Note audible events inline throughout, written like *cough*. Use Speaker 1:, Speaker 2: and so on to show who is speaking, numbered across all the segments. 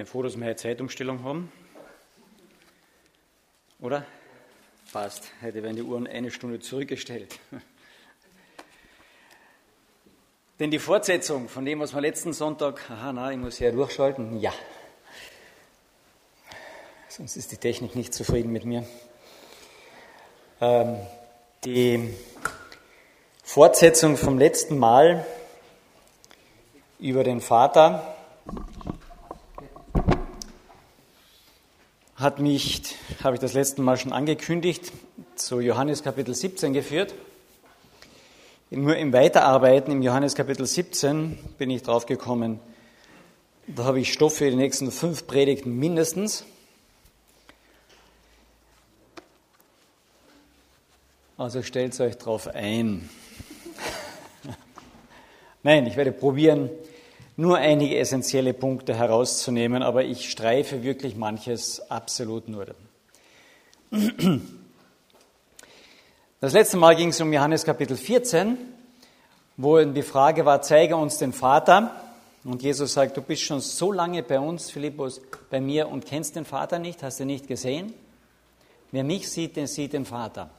Speaker 1: bin froh, dass wir eine Zeitumstellung haben. Oder? Passt. Heute werden die Uhren eine Stunde zurückgestellt. *laughs* Denn die Fortsetzung von dem, was wir letzten Sonntag, aha, na, ich muss ja durchschalten, ja. Sonst ist die Technik nicht zufrieden mit mir. Ähm, die Fortsetzung vom letzten Mal über den Vater hat mich, habe ich das letzte Mal schon angekündigt, zu Johannes Kapitel 17 geführt. Nur im Weiterarbeiten im Johannes Kapitel 17 bin ich drauf gekommen, da habe ich Stoff für die nächsten fünf Predigten mindestens. Also stellt euch drauf ein. *laughs* Nein, ich werde probieren, nur einige essentielle Punkte herauszunehmen, aber ich streife wirklich manches absolut nur. Das letzte Mal ging es um Johannes Kapitel 14, wo die Frage war, zeige uns den Vater. Und Jesus sagt, du bist schon so lange bei uns, Philippus, bei mir und kennst den Vater nicht, hast ihn nicht gesehen. Wer mich sieht, den sieht den Vater.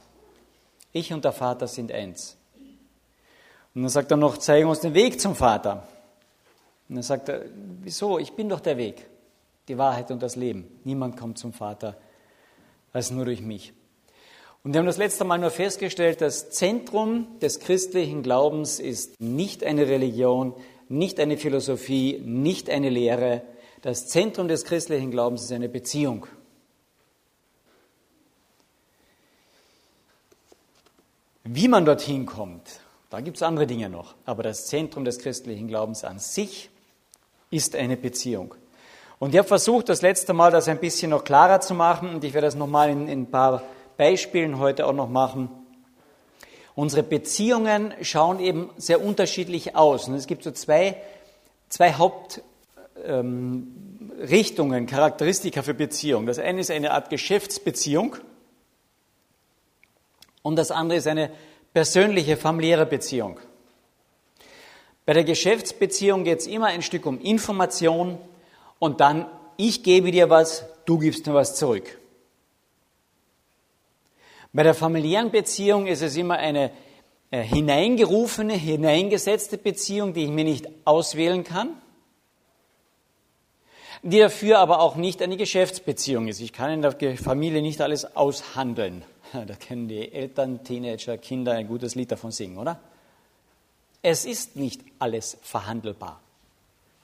Speaker 1: Ich und der Vater sind eins. Und dann sagt er noch, zeige uns den Weg zum Vater. Und dann sagt er, wieso? Ich bin doch der Weg, die Wahrheit und das Leben. Niemand kommt zum Vater als nur durch mich. Und wir haben das letzte Mal nur festgestellt, das Zentrum des christlichen Glaubens ist nicht eine Religion, nicht eine Philosophie, nicht eine Lehre. Das Zentrum des christlichen Glaubens ist eine Beziehung. Wie man dorthin kommt, da gibt es andere Dinge noch. Aber das Zentrum des christlichen Glaubens an sich ist eine Beziehung. Und ich habe versucht, das letzte Mal das ein bisschen noch klarer zu machen und ich werde das nochmal in, in ein paar Beispielen heute auch noch machen. Unsere Beziehungen schauen eben sehr unterschiedlich aus. Und es gibt so zwei, zwei Hauptrichtungen, ähm, Charakteristika für Beziehung. Das eine ist eine Art Geschäftsbeziehung und das andere ist eine persönliche, familiäre Beziehung. Bei der Geschäftsbeziehung geht es immer ein Stück um Information und dann, ich gebe dir was, du gibst mir was zurück. Bei der familiären Beziehung ist es immer eine äh, hineingerufene, hineingesetzte Beziehung, die ich mir nicht auswählen kann, die dafür aber auch nicht eine Geschäftsbeziehung ist. Ich kann in der Familie nicht alles aushandeln. *laughs* Da kennen die Eltern, Teenager, Kinder ein gutes Lied davon singen, oder? Es ist nicht alles verhandelbar.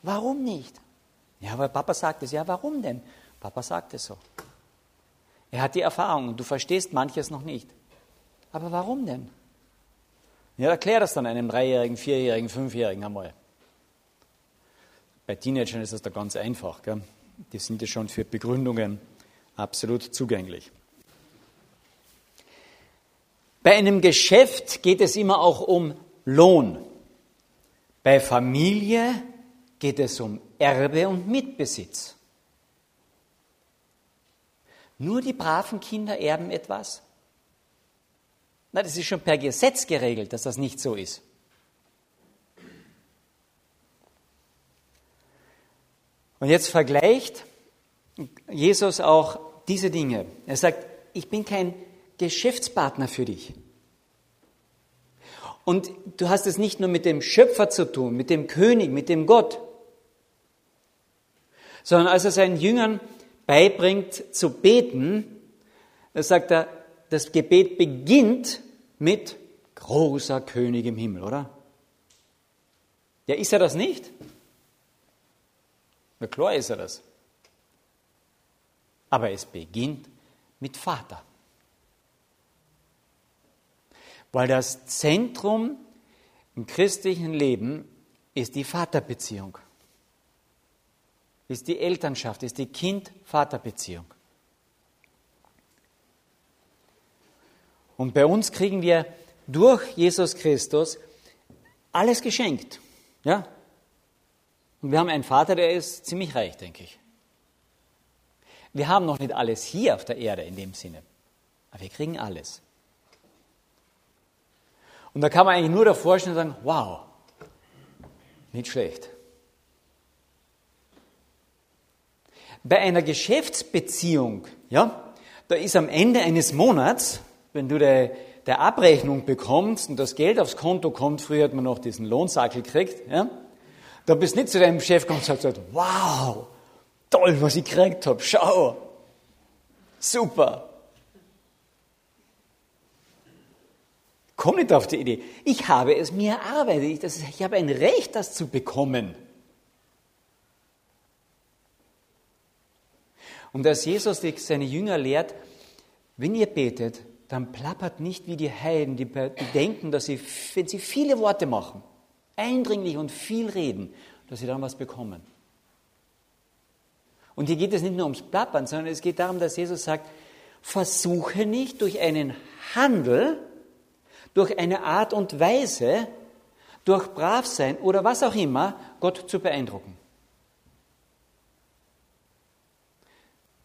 Speaker 1: Warum nicht? Ja, weil Papa sagt es. Ja, warum denn? Papa sagt es so. Er hat die Erfahrung und du verstehst manches noch nicht. Aber warum denn? Ja, erklär das dann einem Dreijährigen, Vierjährigen, Fünfjährigen einmal. Bei Teenagern ist das da ganz einfach. Gell? Die sind ja schon für Begründungen absolut zugänglich. Bei einem Geschäft geht es immer auch um Lohn. Bei Familie geht es um Erbe und Mitbesitz. Nur die braven Kinder erben etwas? Na, das ist schon per Gesetz geregelt, dass das nicht so ist. Und jetzt vergleicht Jesus auch diese Dinge. Er sagt, ich bin kein Geschäftspartner für dich. Und du hast es nicht nur mit dem Schöpfer zu tun, mit dem König, mit dem Gott, sondern als er seinen Jüngern beibringt zu beten, da sagt er, das Gebet beginnt mit großer König im Himmel, oder? Ja, ist er das nicht? Na klar ist er das. Aber es beginnt mit Vater weil das Zentrum im christlichen Leben ist die Vaterbeziehung, ist die Elternschaft, ist die Kind-Vater-Beziehung. Und bei uns kriegen wir durch Jesus Christus alles geschenkt. Ja? Und wir haben einen Vater, der ist ziemlich reich, denke ich. Wir haben noch nicht alles hier auf der Erde in dem Sinne, aber wir kriegen alles. Und da kann man eigentlich nur davor stehen und sagen, wow, nicht schlecht. Bei einer Geschäftsbeziehung, ja, da ist am Ende eines Monats, wenn du der, der Abrechnung bekommst und das Geld aufs Konto kommt, früher hat man noch diesen Lohnsackel gekriegt, ja, da bist du nicht zu deinem Chef gekommen und sagst, wow, toll, was ich gekriegt habe, schau, super. Komm nicht auf die Idee. Ich habe es mir erarbeitet. Ich, ich habe ein Recht, das zu bekommen. Und als Jesus seine Jünger lehrt, wenn ihr betet, dann plappert nicht wie die Heiden, die denken, dass sie, wenn sie viele Worte machen, eindringlich und viel reden, dass sie dann was bekommen. Und hier geht es nicht nur ums Plappern, sondern es geht darum, dass Jesus sagt, versuche nicht durch einen Handel, durch eine Art und Weise, durch Bravsein oder was auch immer, Gott zu beeindrucken.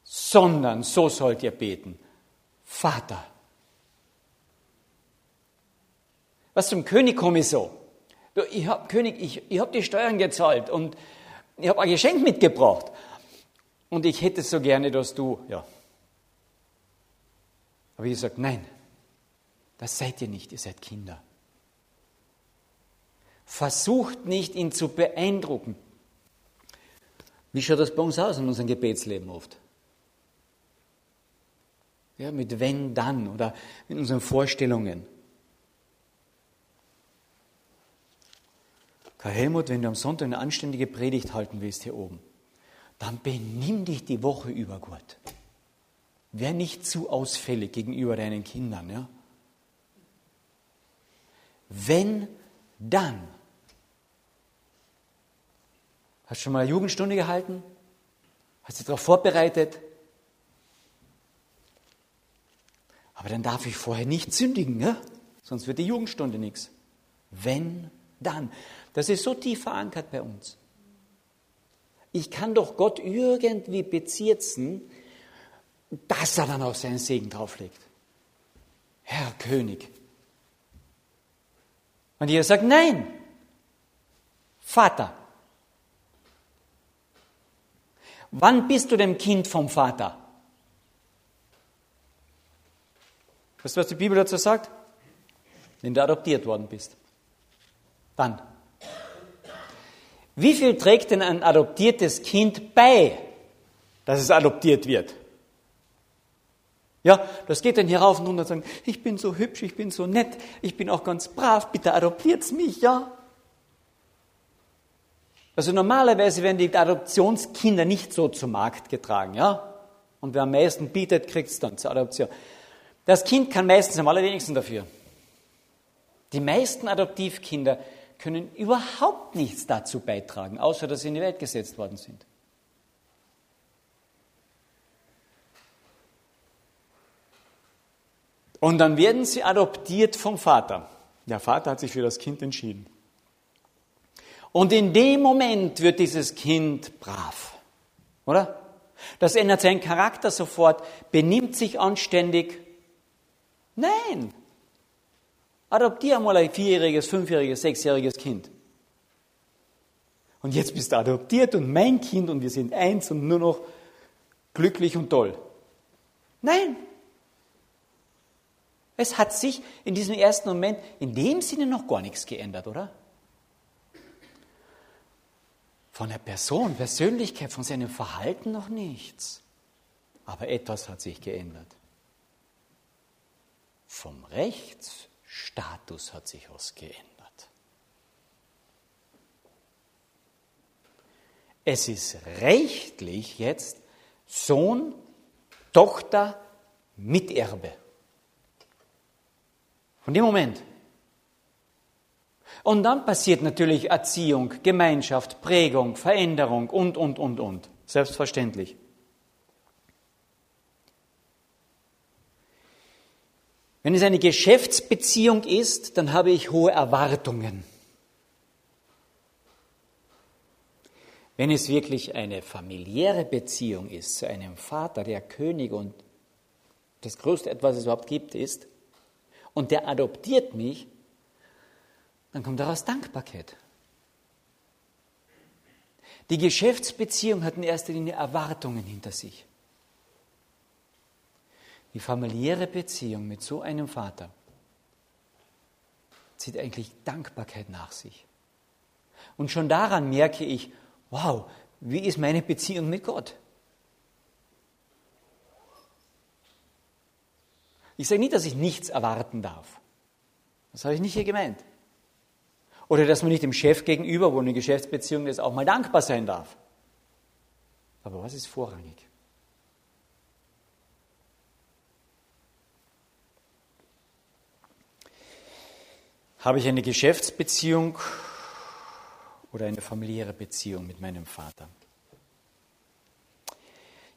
Speaker 1: Sondern so sollt ihr beten. Vater. Was zum König komme ich so? Ich hab, König, ich, ich habe die Steuern gezahlt und ich habe ein Geschenk mitgebracht. Und ich hätte so gerne, dass du, ja. Aber ich sage, nein, das seid ihr nicht, ihr seid Kinder. Versucht nicht, ihn zu beeindrucken. Wie schaut das bei uns aus in unserem Gebetsleben oft? Ja, mit wenn, dann oder in unseren Vorstellungen. Karl Helmut, wenn du am Sonntag eine anständige Predigt halten willst hier oben, dann benimm dich die Woche über gut. Wär nicht zu ausfällig gegenüber deinen Kindern, ja? Wenn, dann. Hast du schon mal eine Jugendstunde gehalten? Hast du dich darauf vorbereitet? Aber dann darf ich vorher nicht sündigen, ja? sonst wird die Jugendstunde nichts. Wenn, dann. Das ist so tief verankert bei uns. Ich kann doch Gott irgendwie bezirzen, dass er dann auch seinen Segen drauflegt. Herr König, und Jesus sagt, nein, Vater. Wann bist du dem Kind vom Vater? Weißt du, was die Bibel dazu sagt? Wenn du adoptiert worden bist. Dann. Wie viel trägt denn ein adoptiertes Kind bei, dass es adoptiert wird? Ja, das geht dann hier rauf und runter und sagen, ich bin so hübsch, ich bin so nett, ich bin auch ganz brav, bitte adoptiert's mich, ja? Also normalerweise werden die Adoptionskinder nicht so zum Markt getragen, ja? Und wer am meisten bietet, kriegt's dann zur Adoption. Das Kind kann meistens am allerwenigsten dafür. Die meisten Adoptivkinder können überhaupt nichts dazu beitragen, außer dass sie in die Welt gesetzt worden sind. Und dann werden sie adoptiert vom Vater. Der Vater hat sich für das Kind entschieden. Und in dem Moment wird dieses Kind brav. Oder? Das ändert seinen Charakter sofort, benimmt sich anständig. Nein! Adoptiere mal ein vierjähriges, fünfjähriges, sechsjähriges Kind. Und jetzt bist du adoptiert und mein Kind und wir sind eins und nur noch glücklich und toll. Nein, es hat sich in diesem ersten Moment in dem Sinne noch gar nichts geändert, oder? Von der Person, Persönlichkeit, von seinem Verhalten noch nichts. Aber etwas hat sich geändert. Vom Rechtsstatus hat sich was geändert. Es ist rechtlich jetzt Sohn, Tochter, Miterbe. Von dem Moment. Und dann passiert natürlich Erziehung, Gemeinschaft, Prägung, Veränderung und, und, und, und. Selbstverständlich. Wenn es eine Geschäftsbeziehung ist, dann habe ich hohe Erwartungen. Wenn es wirklich eine familiäre Beziehung ist zu einem Vater, der König und das größte etwas es überhaupt gibt, ist, und der adoptiert mich, dann kommt daraus Dankbarkeit. Die Geschäftsbeziehung hat in erster Linie Erwartungen hinter sich. Die familiäre Beziehung mit so einem Vater zieht eigentlich Dankbarkeit nach sich. Und schon daran merke ich, wow, wie ist meine Beziehung mit Gott? Ich sage nicht, dass ich nichts erwarten darf. Das habe ich nicht hier gemeint. Oder dass man nicht dem Chef gegenüber, wo eine Geschäftsbeziehung ist, auch mal dankbar sein darf. Aber was ist vorrangig? Habe ich eine Geschäftsbeziehung oder eine familiäre Beziehung mit meinem Vater?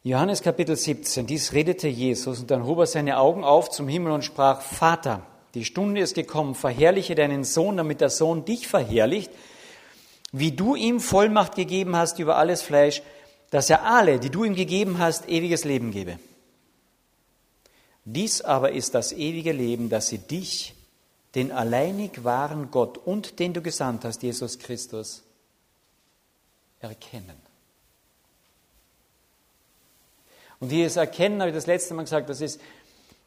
Speaker 1: Johannes Kapitel 17, dies redete Jesus und dann hob er seine Augen auf zum Himmel und sprach, Vater, die Stunde ist gekommen, verherrliche deinen Sohn, damit der Sohn dich verherrlicht, wie du ihm Vollmacht gegeben hast über alles Fleisch, dass er alle, die du ihm gegeben hast, ewiges Leben gebe. Dies aber ist das ewige Leben, dass sie dich den alleinig wahren Gott und den du gesandt hast, Jesus Christus, erkennen. Und dieses Erkennen, habe ich das letzte Mal gesagt, das ist,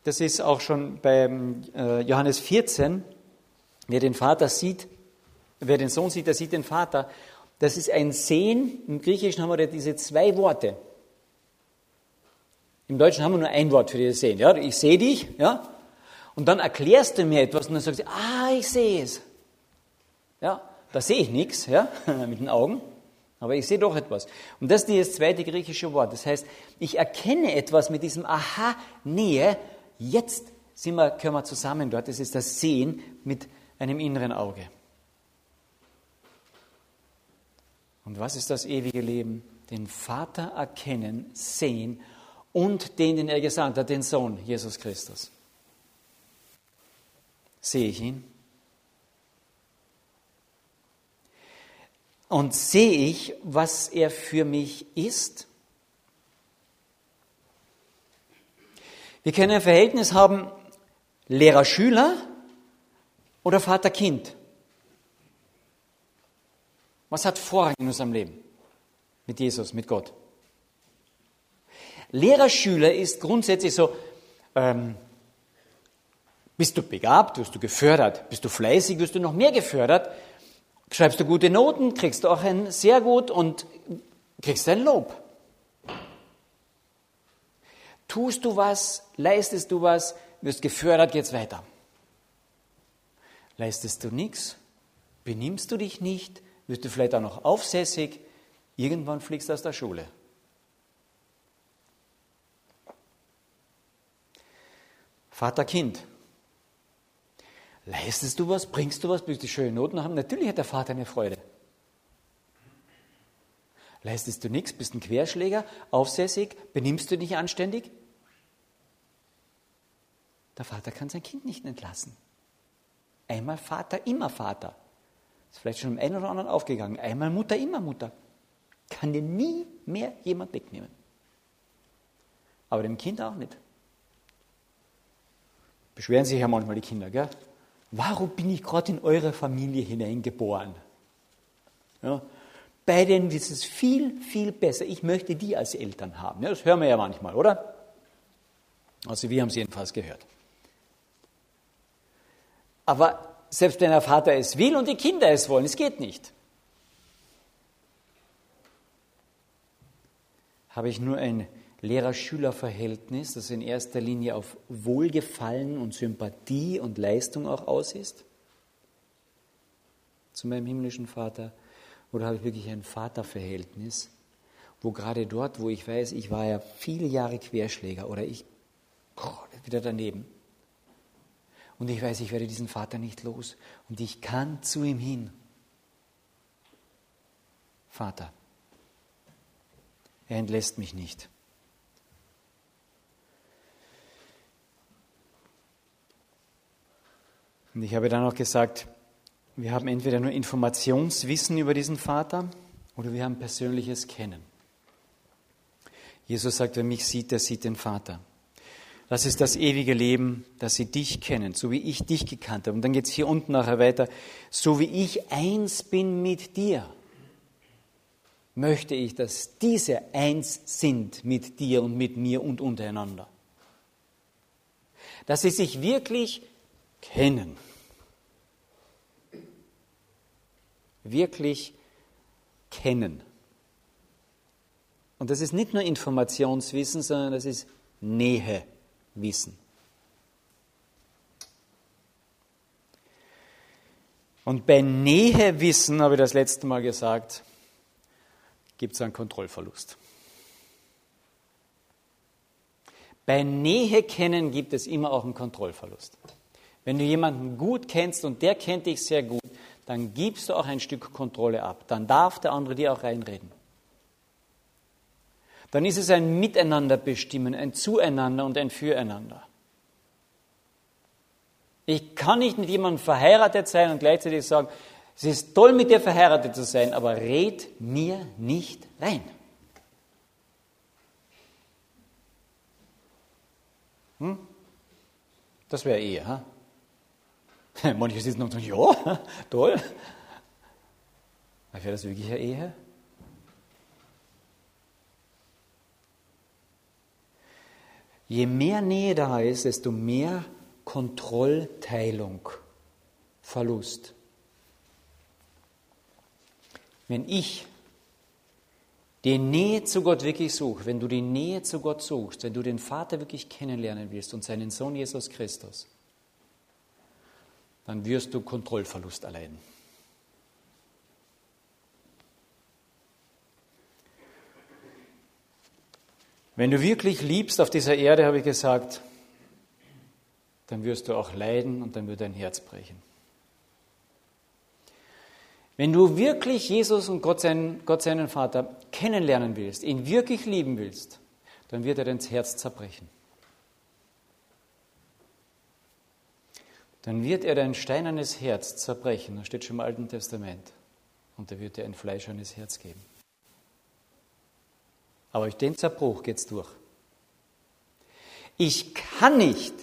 Speaker 1: das ist auch schon bei äh, Johannes 14, wer den Vater sieht, wer den Sohn sieht, der sieht den Vater. Das ist ein Sehen. Im Griechischen haben wir diese zwei Worte. Im Deutschen haben wir nur ein Wort für dieses Sehen. Ja? Ich sehe dich, ja? Und dann erklärst du mir etwas und dann sagst du, ah, ich sehe es. Ja, da sehe ich nichts, ja, *laughs* mit den Augen, aber ich sehe doch etwas. Und das ist das zweite griechische Wort. Das heißt, ich erkenne etwas mit diesem Aha, Nähe, jetzt sind wir, können wir zusammen dort. Das ist das Sehen mit einem inneren Auge. Und was ist das ewige Leben? Den Vater erkennen, sehen und den, den er gesandt hat, den Sohn, Jesus Christus. Sehe ich ihn? Und sehe ich, was er für mich ist? Wir können ein Verhältnis haben Lehrer-Schüler oder Vater-Kind. Was hat Vorrang in unserem Leben? Mit Jesus, mit Gott. Lehrer-Schüler ist grundsätzlich so, ähm, bist du begabt, wirst du gefördert. Bist du fleißig, wirst du noch mehr gefördert. Schreibst du gute Noten, kriegst du auch ein sehr gut und kriegst ein Lob. Tust du was, leistest du was, wirst gefördert, geht's weiter. Leistest du nichts, benimmst du dich nicht, wirst du vielleicht auch noch aufsässig, irgendwann fliegst du aus der Schule. Vater-Kind. Leistest du was? Bringst du was? Willst du schöne Noten haben? Natürlich hat der Vater eine Freude. Leistest du nichts? Bist ein Querschläger? Aufsässig? Benimmst du dich anständig? Der Vater kann sein Kind nicht entlassen. Einmal Vater, immer Vater. Ist vielleicht schon im einen oder anderen aufgegangen. Einmal Mutter, immer Mutter. Kann dir nie mehr jemand wegnehmen. Aber dem Kind auch nicht. Beschweren sich ja manchmal die Kinder, gell? Warum bin ich gerade in eure Familie hineingeboren? Ja, bei denen ist es viel, viel besser. Ich möchte die als Eltern haben. Ja, das hören wir ja manchmal, oder? Also wir haben es jedenfalls gehört. Aber selbst wenn der Vater es will und die Kinder es wollen, es geht nicht. Habe ich nur ein Lehrer-Schüler-Verhältnis, das in erster Linie auf Wohlgefallen und Sympathie und Leistung auch aus ist? Zu meinem himmlischen Vater? Oder habe ich wirklich ein Vaterverhältnis, wo gerade dort, wo ich weiß, ich war ja viele Jahre Querschläger oder ich oh, wieder daneben. Und ich weiß, ich werde diesen Vater nicht los. Und ich kann zu ihm hin. Vater, er entlässt mich nicht. Und ich habe dann auch gesagt, wir haben entweder nur Informationswissen über diesen Vater oder wir haben persönliches Kennen. Jesus sagt, wer mich sieht, der sieht den Vater. Das ist das ewige Leben, dass sie dich kennen, so wie ich dich gekannt habe. Und dann geht es hier unten nachher weiter, so wie ich eins bin mit dir. möchte ich, dass diese eins sind mit dir und mit mir und untereinander. Dass sie sich wirklich kennen. Wirklich kennen. Und das ist nicht nur Informationswissen, sondern das ist Nähewissen. Und bei Nähewissen, habe ich das letzte Mal gesagt, gibt es einen Kontrollverlust. Bei Nähe kennen gibt es immer auch einen Kontrollverlust. Wenn du jemanden gut kennst und der kennt dich sehr gut, dann gibst du auch ein Stück Kontrolle ab. Dann darf der andere dir auch reinreden. Dann ist es ein Miteinander bestimmen, ein Zueinander und ein Füreinander. Ich kann nicht mit jemandem verheiratet sein und gleichzeitig sagen, es ist toll, mit dir verheiratet zu sein, aber red mir nicht rein. Hm? Das wäre Ehe. Ha? *laughs* Manche sitzen und sagen, ja, *laughs* toll. wäre das wirklich eine Ehe? Je mehr Nähe da ist, desto mehr Kontrollteilung, Verlust. Wenn ich die Nähe zu Gott wirklich suche, wenn du die Nähe zu Gott suchst, wenn du den Vater wirklich kennenlernen willst und seinen Sohn Jesus Christus, dann wirst du Kontrollverlust erleiden. Wenn du wirklich liebst auf dieser Erde, habe ich gesagt, dann wirst du auch leiden und dann wird dein Herz brechen. Wenn du wirklich Jesus und Gott seinen, Gott seinen Vater kennenlernen willst, ihn wirklich lieben willst, dann wird er dein Herz zerbrechen. Dann wird er dein steinernes Herz zerbrechen, das steht schon im Alten Testament, und er wird dir ein fleischernes Herz geben. Aber durch den Zerbruch geht es durch. Ich kann nicht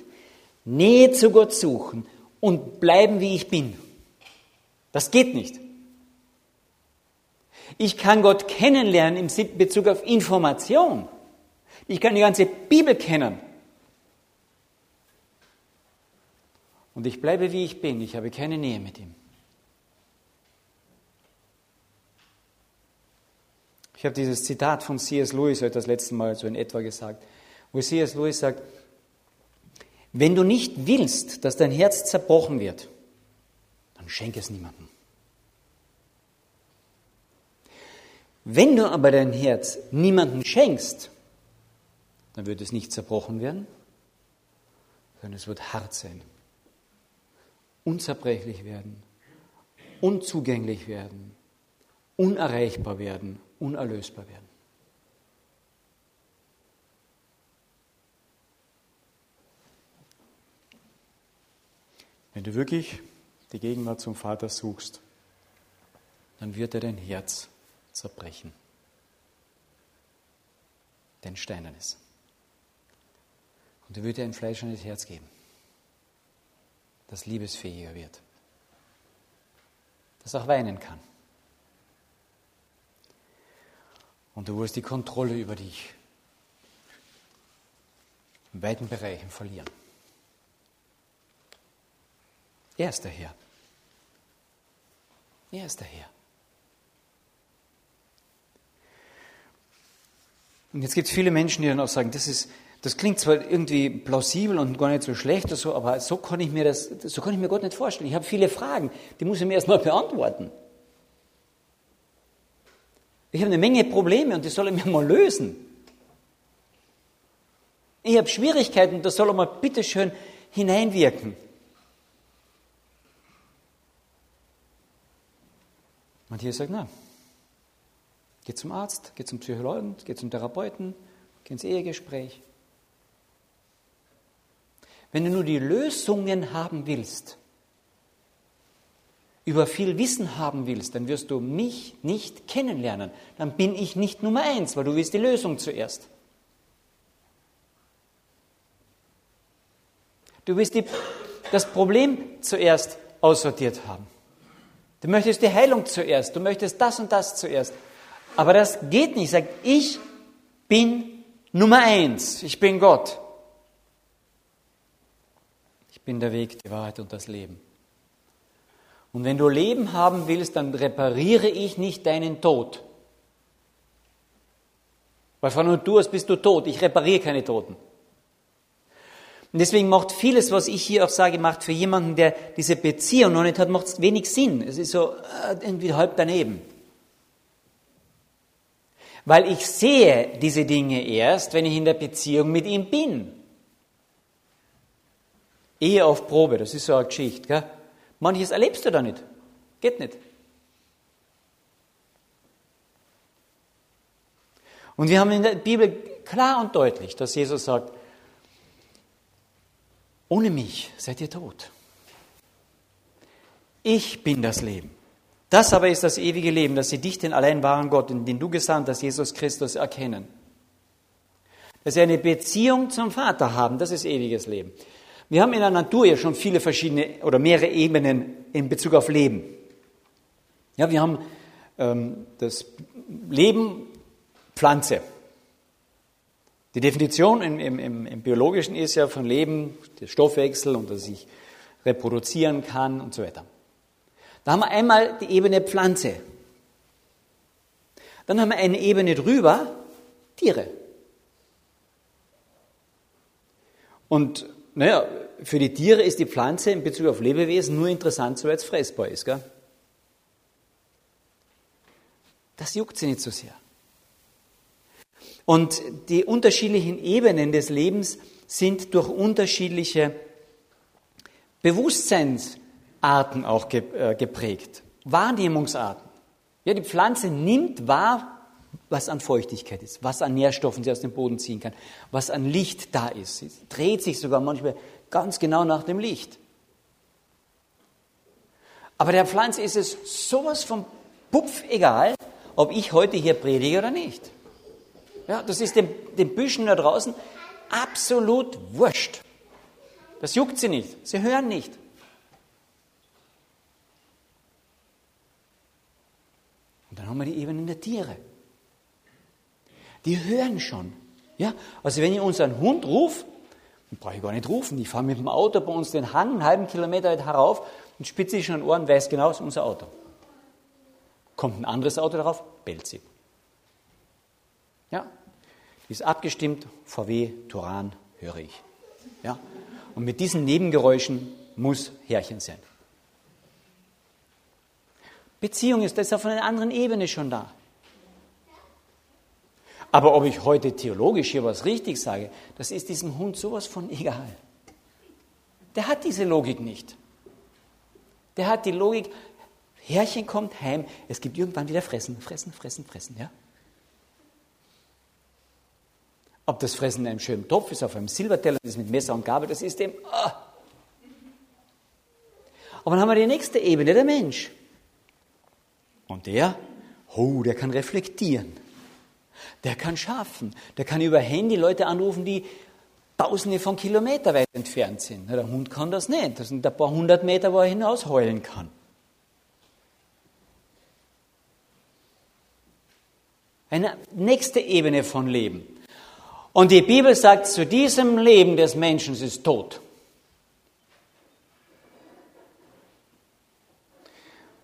Speaker 1: Nähe zu Gott suchen und bleiben, wie ich bin. Das geht nicht. Ich kann Gott kennenlernen im Bezug auf Information. Ich kann die ganze Bibel kennen. Und ich bleibe, wie ich bin. Ich habe keine Nähe mit ihm. Ich habe dieses Zitat von C.S. Lewis heute das letzte Mal so in etwa gesagt, wo C.S. Lewis sagt, wenn du nicht willst, dass dein Herz zerbrochen wird, dann schenke es niemandem. Wenn du aber dein Herz niemandem schenkst, dann wird es nicht zerbrochen werden, sondern es wird hart sein, unzerbrechlich werden, unzugänglich werden, unerreichbar werden, unerlösbar werden. Wenn du wirklich die Gegenwart zum Vater suchst, dann wird er dein Herz zerbrechen. Dein steinernes. Und er wird dir ein fleischernes Herz geben, das liebesfähiger wird, das auch weinen kann. Und du wirst die Kontrolle über dich in weiten Bereichen verlieren. Er ist der Herr. Er ist der Herr. Und jetzt gibt es viele Menschen, die dann auch sagen, das, ist, das klingt zwar irgendwie plausibel und gar nicht so schlecht oder so, aber so kann ich mir, das, so kann ich mir Gott nicht vorstellen. Ich habe viele Fragen, die muss ich mir erstmal beantworten. Ich habe eine Menge Probleme und die soll er mir mal lösen. Ich habe Schwierigkeiten, da soll er mal bitteschön hineinwirken. Und hier sagt, na, Geh zum Arzt, geh zum Psychologen, geh zum Therapeuten, geh ins Ehegespräch. Wenn du nur die Lösungen haben willst, über viel Wissen haben willst, dann wirst du mich nicht kennenlernen. Dann bin ich nicht Nummer eins, weil du willst die Lösung zuerst. Du willst die, das Problem zuerst aussortiert haben. Du möchtest die Heilung zuerst, du möchtest das und das zuerst. Aber das geht nicht. Sagt, ich bin Nummer eins. Ich bin Gott. Bin der Weg, die Wahrheit und das Leben. Und wenn du Leben haben willst, dann repariere ich nicht deinen Tod. Weil von Natur aus bist du tot. Ich repariere keine Toten. Und deswegen macht vieles, was ich hier auch sage, macht für jemanden, der diese Beziehung noch nicht hat, macht wenig Sinn. Es ist so äh, irgendwie halb daneben. Weil ich sehe diese Dinge erst, wenn ich in der Beziehung mit ihm bin. Ehe auf Probe, das ist so eine Geschichte. Gell? Manches erlebst du da nicht. Geht nicht. Und wir haben in der Bibel klar und deutlich, dass Jesus sagt, ohne mich seid ihr tot. Ich bin das Leben. Das aber ist das ewige Leben, dass sie dich, den allein wahren Gott, den du gesandt hast, Jesus Christus, erkennen. Dass sie eine Beziehung zum Vater haben, das ist ewiges Leben. Wir haben in der Natur ja schon viele verschiedene oder mehrere Ebenen in Bezug auf Leben. Ja, wir haben ähm, das Leben Pflanze. Die Definition im, im, im, Biologischen ist ja von Leben der Stoffwechsel und dass ich reproduzieren kann und so weiter. Da haben wir einmal die Ebene Pflanze. Dann haben wir eine Ebene drüber, Tiere. Und naja, für die Tiere ist die Pflanze in Bezug auf Lebewesen nur interessant, soweit es fressbar ist. Gell? Das juckt sie nicht so sehr. Und die unterschiedlichen Ebenen des Lebens sind durch unterschiedliche Bewusstseinsarten auch äh, geprägt, Wahrnehmungsarten. Ja, die Pflanze nimmt wahr, was an Feuchtigkeit ist, was an Nährstoffen sie aus dem Boden ziehen kann, was an Licht da ist. Sie dreht sich sogar manchmal ganz genau nach dem Licht. Aber der Pflanze ist es sowas von Pupf egal, ob ich heute hier predige oder nicht. Ja, das ist den, den Büschen da draußen absolut wurscht. Das juckt sie nicht. Sie hören nicht. Und dann haben wir die Ebenen der Tiere. Die hören schon. Ja, also wenn ich unseren Hund rufe, dann brauche ich gar nicht rufen. Ich fahre mit dem Auto bei uns den Hang einen halben Kilometer weit herauf und spitze ich schon Ohren, weiß genau, es ist unser Auto. Kommt ein anderes Auto darauf, bellt sie. Ja, die ist abgestimmt, VW, Turan, höre ich. Ja, und mit diesen Nebengeräuschen muss Herrchen sein. Beziehung ist das auf einer anderen Ebene schon da. Aber ob ich heute theologisch hier was richtig sage, das ist diesem Hund sowas von egal. Der hat diese Logik nicht. Der hat die Logik, Herrchen kommt heim, es gibt irgendwann wieder Fressen, Fressen, Fressen, Fressen, ja? Ob das Fressen in einem schönen Topf ist, auf einem Silberteller, ist mit Messer und Gabel, das ist dem. Oh. Aber dann haben wir die nächste Ebene, der Mensch. Und der, oh, der kann reflektieren. Der kann schaffen. Der kann über Handy Leute anrufen, die tausende von Kilometer weit entfernt sind. Der Hund kann das nicht. Das sind ein paar hundert Meter, wo er hinaus heulen kann. Eine nächste Ebene von Leben. Und die Bibel sagt, zu diesem Leben des Menschen ist tot.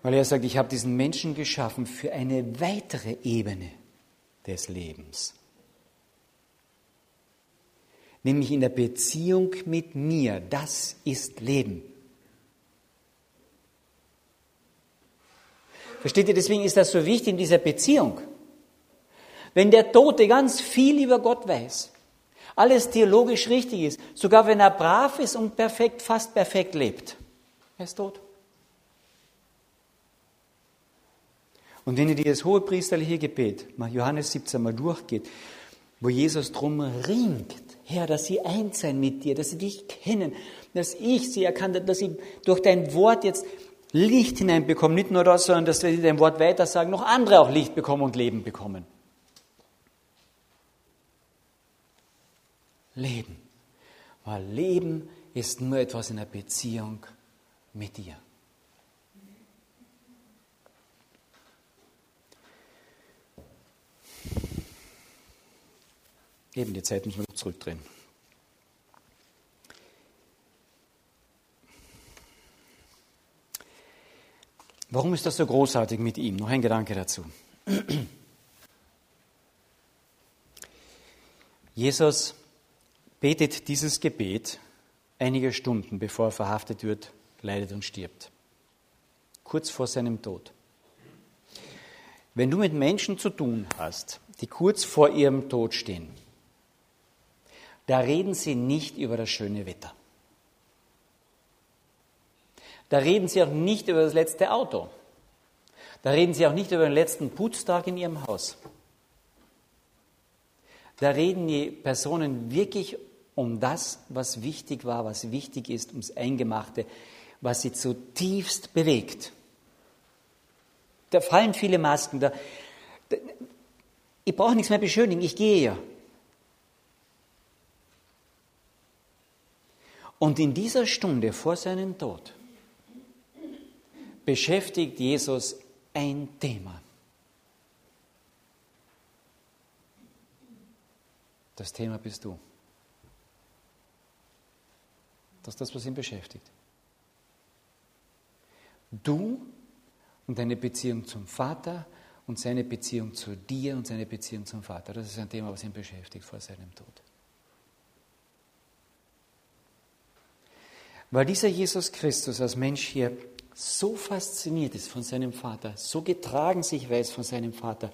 Speaker 1: Weil er sagt, ich habe diesen Menschen geschaffen für eine weitere Ebene des Lebens. Nämlich in der Beziehung mit mir. Das ist Leben. Versteht ihr, deswegen ist das so wichtig in dieser Beziehung. Wenn der Tote ganz viel über Gott weiß, alles theologisch richtig ist, sogar wenn er brav ist und perfekt, fast perfekt lebt, er ist tot. Und wenn ihr dieses hohe priesterliche Gebet, Johannes 17 mal durchgeht, wo Jesus drum ringt, Herr, dass sie eins sein mit dir, dass sie dich kennen, dass ich sie erkannt habe, dass sie durch dein Wort jetzt Licht hineinbekommen, nicht nur das, sondern dass wir dein Wort weiter sagen, noch andere auch Licht bekommen und Leben bekommen. Leben. Weil Leben ist nur etwas in der Beziehung mit dir. Eben, die Zeit müssen wir zurückdrehen. Warum ist das so großartig mit ihm? Noch ein Gedanke dazu. *clears throat* Jesus betet dieses Gebet einige Stunden, bevor er verhaftet wird, leidet und stirbt. Kurz vor seinem Tod. Wenn du mit Menschen zu tun hast, die kurz vor ihrem Tod stehen, da reden sie nicht über das schöne Wetter. Da reden sie auch nicht über das letzte Auto. Da reden sie auch nicht über den letzten Putztag in ihrem Haus. Da reden die Personen wirklich um das, was wichtig war, was wichtig ist, ums Eingemachte, was sie zutiefst bewegt. Da fallen viele Masken. Da, da, ich brauche nichts mehr beschönigen, ich gehe ja. Und in dieser Stunde vor seinem Tod beschäftigt Jesus ein Thema. Das Thema bist du. Das ist das, was ihn beschäftigt. Du und deine Beziehung zum Vater und seine Beziehung zu dir und seine Beziehung zum Vater. Das ist ein Thema, was ihn beschäftigt vor seinem Tod. Weil dieser Jesus Christus als Mensch hier so fasziniert ist von seinem Vater, so getragen sich weiß von seinem Vater,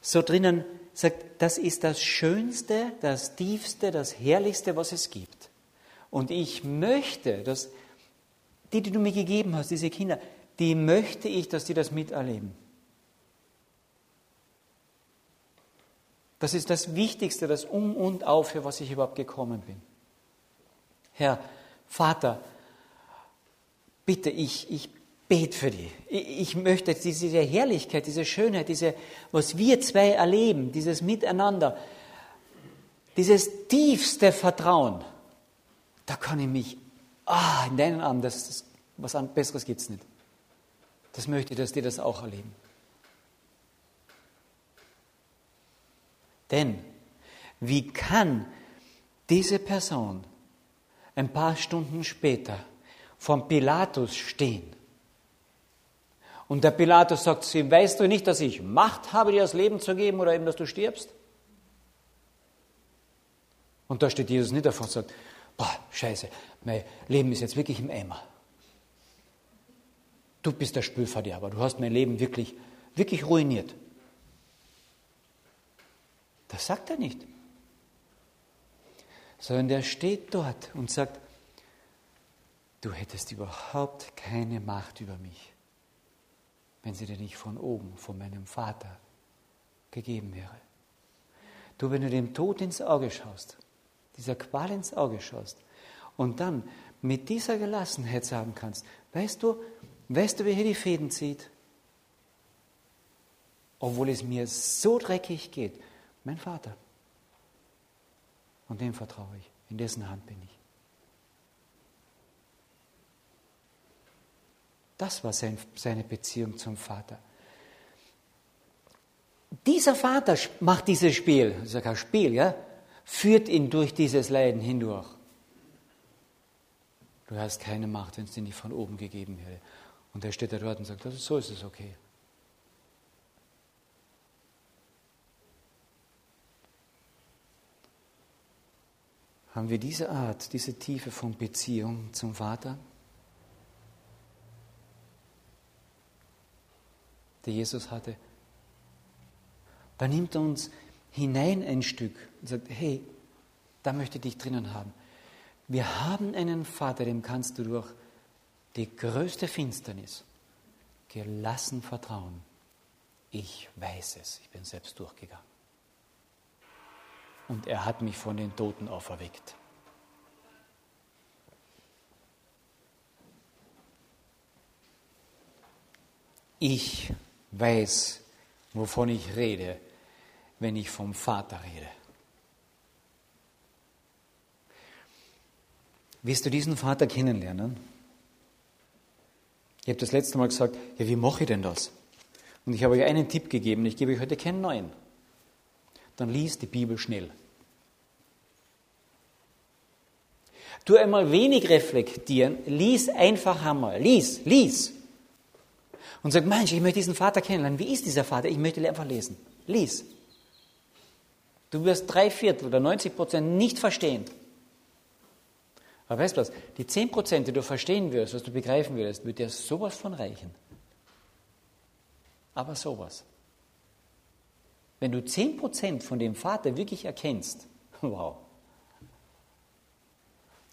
Speaker 1: so drinnen sagt, das ist das Schönste, das Tiefste, das Herrlichste, was es gibt. Und ich möchte, dass die, die du mir gegeben hast, diese Kinder, die möchte ich, dass die das miterleben. Das ist das Wichtigste, das Um und Auf, für was ich überhaupt gekommen bin. Herr, Vater, bitte, ich, ich bete für dich. Ich, ich möchte diese Herrlichkeit, diese Schönheit, diese, was wir zwei erleben, dieses Miteinander, dieses tiefste Vertrauen, da kann ich mich, ah, in deinen Armen, das, das, was Besseres gibt es nicht. Das möchte ich, dass die das auch erleben. Denn wie kann diese Person ein paar Stunden später vom Pilatus stehen und der Pilatus sagt zu ihm, weißt du nicht, dass ich Macht habe, dir das Leben zu geben oder eben, dass du stirbst? Und da steht Jesus nicht davor und sagt, boah, scheiße, mein Leben ist jetzt wirklich im Eimer. Du bist der Spülverderber, du hast mein Leben wirklich, wirklich ruiniert. Das sagt er nicht. Sondern der steht dort und sagt, du hättest überhaupt keine Macht über mich, wenn sie dir nicht von oben, von meinem Vater gegeben wäre. Du, wenn du dem Tod ins Auge schaust, dieser Qual ins Auge schaust und dann mit dieser Gelassenheit sagen kannst, weißt du, weißt du, wer hier die Fäden zieht? Obwohl es mir so dreckig geht, mein Vater. Und dem vertraue ich. In dessen Hand bin ich. Das war sein, seine Beziehung zum Vater. Dieser Vater macht dieses Spiel, ist ja kein Spiel, ja, führt ihn durch dieses Leiden hindurch. Du hast keine Macht, wenn es dir nicht von oben gegeben hätte. Und er steht da dort und sagt, so ist es okay. Haben wir diese Art, diese Tiefe von Beziehung zum Vater? Die Jesus hatte. Da nimmt er uns hinein ein Stück und sagt, hey, da möchte ich dich drinnen haben. Wir haben einen Vater, dem kannst du durch die größte Finsternis gelassen vertrauen. Ich weiß es, ich bin selbst durchgegangen und er hat mich von den Toten auferweckt. Ich weiß, wovon ich rede, wenn ich vom Vater rede. Willst du diesen Vater kennenlernen? Ich habe das letzte Mal gesagt, ja, wie mache ich denn das? Und ich habe euch einen Tipp gegeben, ich gebe euch heute keinen neuen dann lies die Bibel schnell. Tu einmal wenig reflektieren, lies einfach einmal, lies, lies. Und sag, Mensch, ich möchte diesen Vater kennenlernen. Wie ist dieser Vater? Ich möchte einfach lesen. Lies. Du wirst drei Viertel oder 90 Prozent nicht verstehen. Aber weißt du was? Die 10 Prozent, die du verstehen wirst, was du begreifen wirst, wird dir sowas von reichen. Aber sowas. Wenn du 10 Prozent von dem Vater wirklich erkennst, *laughs* wow.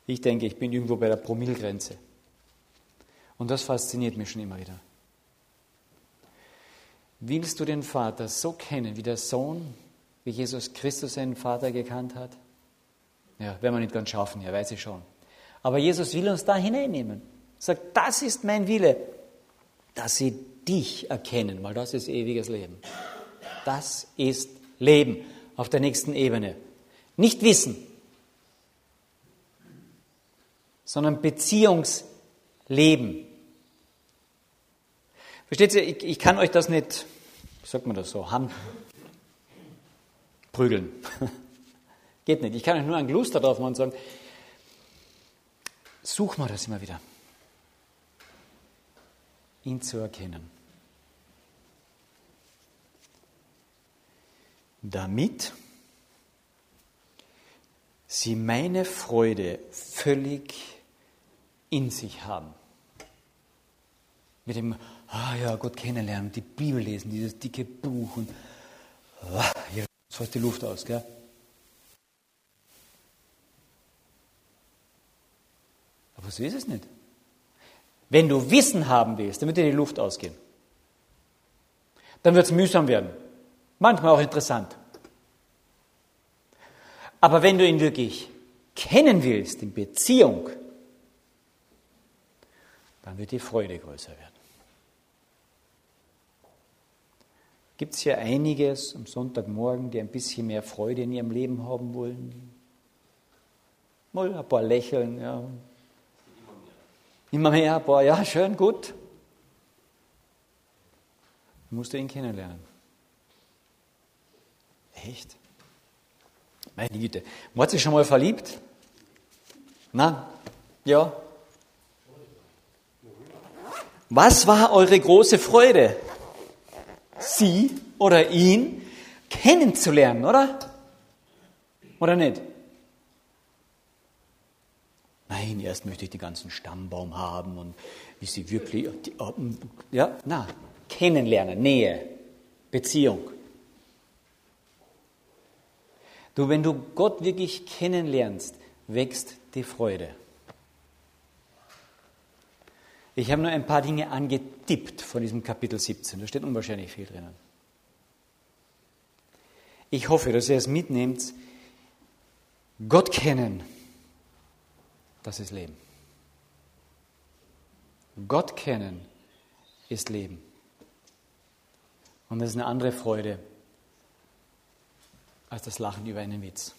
Speaker 1: Ich denke, ich bin irgendwo bei der Promillgrenze. Und das fasziniert mich schon immer wieder. Willst du den Vater so kennen wie der Sohn, wie Jesus Christus seinen Vater gekannt hat? Ja, werden wir nicht ganz schaffen, ja, weiß ich schon. Aber Jesus will uns da hineinnehmen. Sagt, das ist mein Wille, dass sie dich erkennen, weil das ist ewiges Leben. Das ist Leben auf der nächsten Ebene. Nicht Wissen, sondern Beziehungsleben. Versteht ihr, ich, ich kann euch das nicht, wie sagt man das so, Hand prügeln. *laughs* Geht nicht. Ich kann euch nur ein Gluster drauf machen und sagen, such mal das immer wieder. Ihn zu erkennen. Damit sie meine Freude völlig in sich haben. Mit dem, ah ja, Gott kennenlernen, die Bibel lesen, dieses dicke Buch und ah, hier fast die Luft aus, gell? Aber so ist es nicht. Wenn du Wissen haben willst, dann wird dir die Luft ausgehen. Dann wird es mühsam werden. Manchmal auch interessant. Aber wenn du ihn wirklich kennen willst, in Beziehung, dann wird die Freude größer werden. Gibt es hier einiges am Sonntagmorgen, die ein bisschen mehr Freude in ihrem Leben haben wollen? Mal ein paar lächeln, ja. Immer mehr, ein paar, ja, schön, gut. Musst du ihn kennenlernen. Echt? Meine Güte. Wart ihr schon mal verliebt? Na? Ja? Was war eure große Freude? Sie oder ihn kennenzulernen, oder? Oder nicht? Nein, erst möchte ich den ganzen Stammbaum haben und wie sie wirklich, ja, na, kennenlernen, Nähe, Beziehung. Du, wenn du Gott wirklich kennenlernst, wächst die Freude. Ich habe nur ein paar Dinge angetippt von diesem Kapitel 17. Da steht unwahrscheinlich viel drinnen. Ich hoffe, dass ihr es mitnehmt. Gott kennen, das ist Leben. Gott kennen ist Leben. Und das ist eine andere Freude als das Lachen über einen Witz.